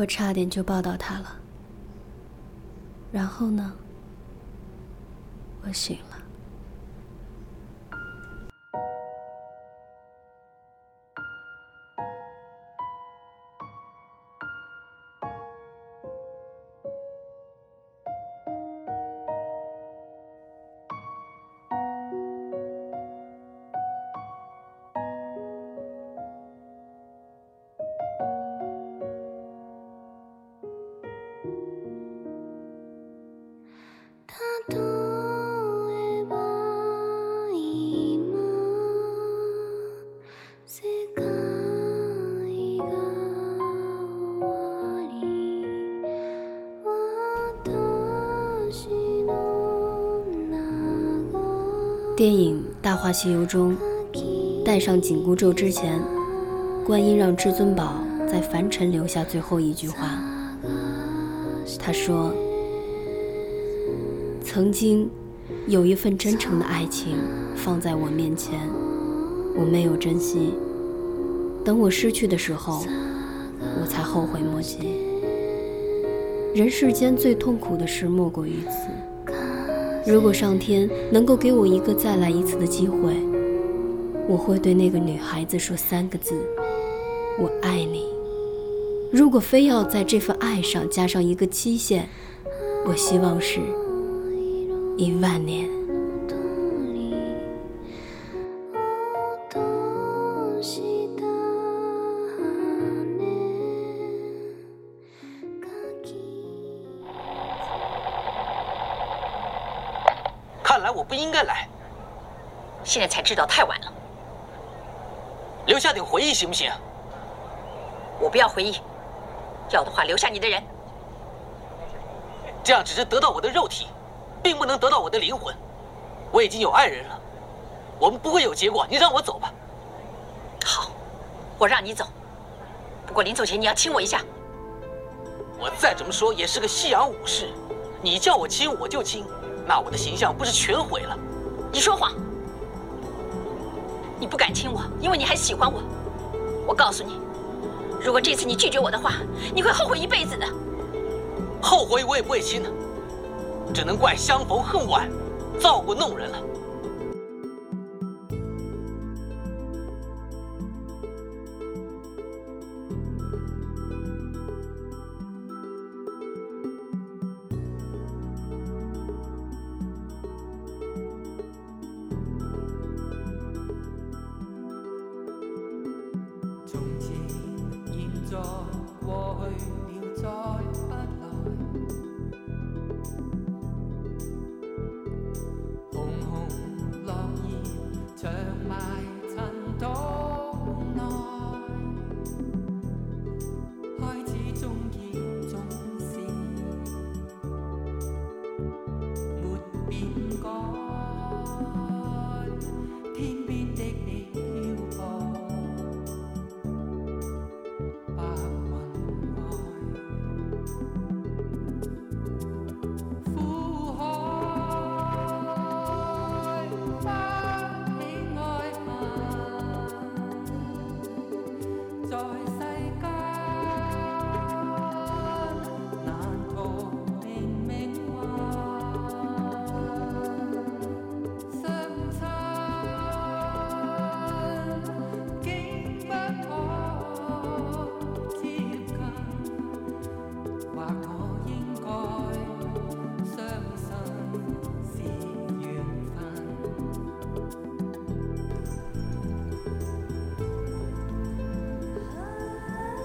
我差点就抱到他了。然后呢？我醒了。电影《大话西游》中，戴上紧箍咒之前，观音让至尊宝在凡尘留下最后一句话。他说：“曾经有一份真诚的爱情放在我面前，我没有珍惜。等我失去的时候，我才后悔莫及。人世间最痛苦的事莫过于此。”如果上天能够给我一个再来一次的机会，我会对那个女孩子说三个字：“我爱你。”如果非要在这份爱上加上一个期限，我希望是一万年。不应该来，现在才知道太晚了。留下点回忆行不行？我不要回忆，要的话留下你的人。这样只是得到我的肉体，并不能得到我的灵魂。我已经有爱人了，我们不会有结果。你让我走吧。好，我让你走。不过临走前你要亲我一下。我再怎么说也是个西洋武士，你叫我亲我就亲。那我的形象不是全毁了？你说谎！你不敢亲我，因为你还喜欢我。我告诉你，如果这次你拒绝我的话，你会后悔一辈子的。后悔我也不会亲的，只能怪相逢恨晚，造过弄人了。在过去。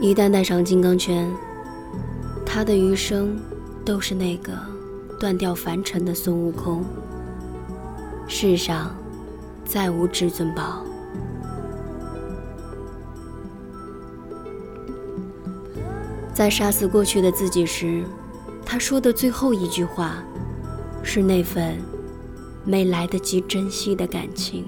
一旦戴上金刚圈，他的余生都是那个断掉凡尘的孙悟空。世上再无至尊宝。在杀死过去的自己时，他说的最后一句话，是那份没来得及珍惜的感情。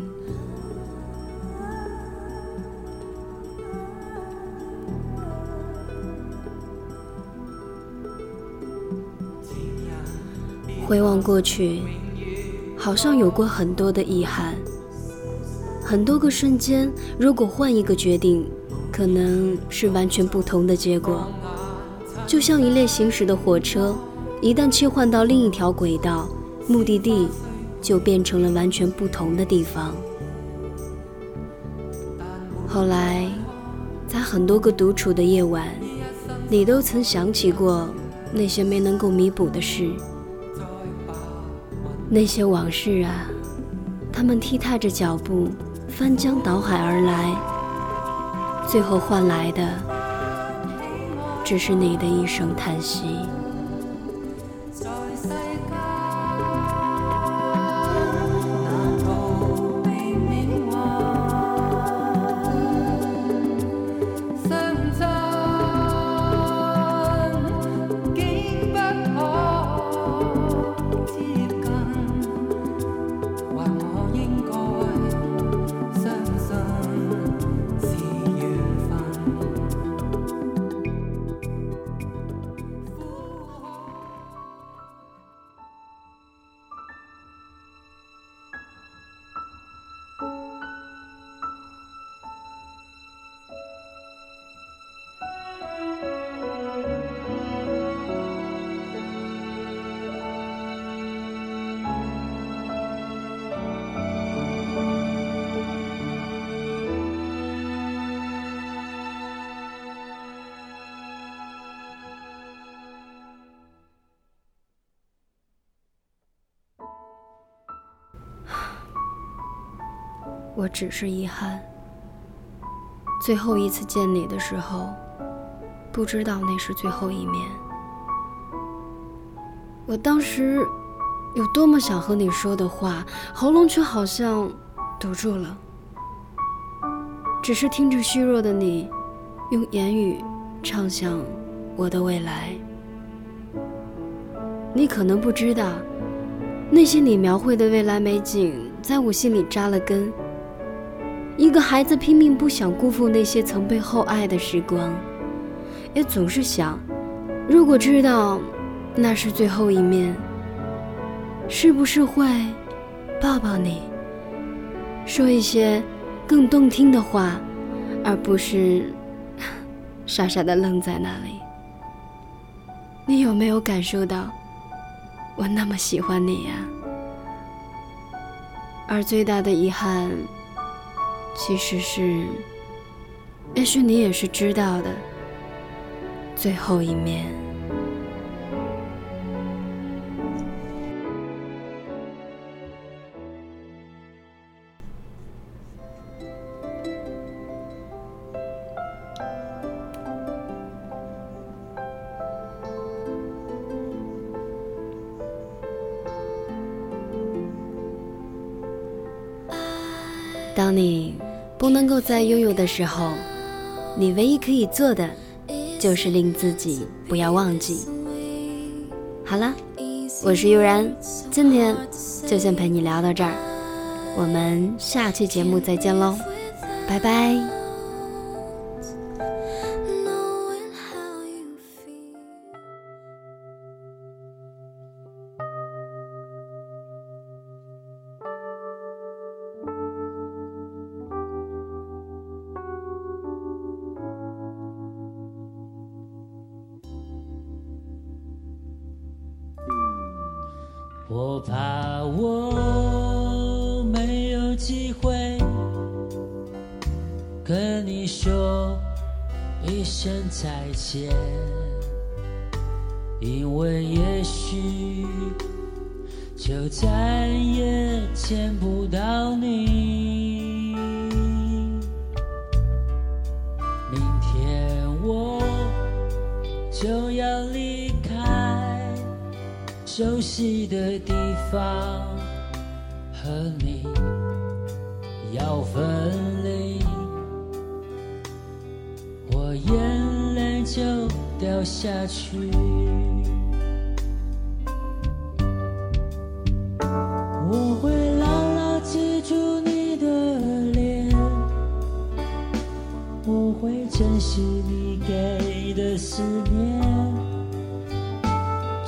回望过去，好像有过很多的遗憾，很多个瞬间。如果换一个决定，可能是完全不同的结果。就像一列行驶的火车，一旦切换到另一条轨道，目的地就变成了完全不同的地方。后来，在很多个独处的夜晚，你都曾想起过那些没能够弥补的事，那些往事啊，他们踢踏着脚步，翻江倒海而来，最后换来的只是你的一声叹息。我只是遗憾，最后一次见你的时候，不知道那是最后一面。我当时有多么想和你说的话，喉咙却好像堵住了。只是听着虚弱的你，用言语畅想我的未来。你可能不知道，那些你描绘的未来美景，在我心里扎了根。一个孩子拼命不想辜负那些曾被厚爱的时光，也总是想，如果知道那是最后一面，是不是会抱抱你，说一些更动听的话，而不是傻傻的愣在那里？你有没有感受到我那么喜欢你呀？而最大的遗憾。其实是，也许你也是知道的，最后一面。当你不能够再拥有的时候，你唯一可以做的就是令自己不要忘记。好了，我是悠然，今天就先陪你聊到这儿，我们下期节目再见喽，拜拜。我怕我没有机会跟你说一声再见，因为也许就再也见不到你。明天我就要离。熟悉的地方，和你要分离，我眼泪就掉下去。我会牢牢记住你的脸，我会珍惜你给的思念。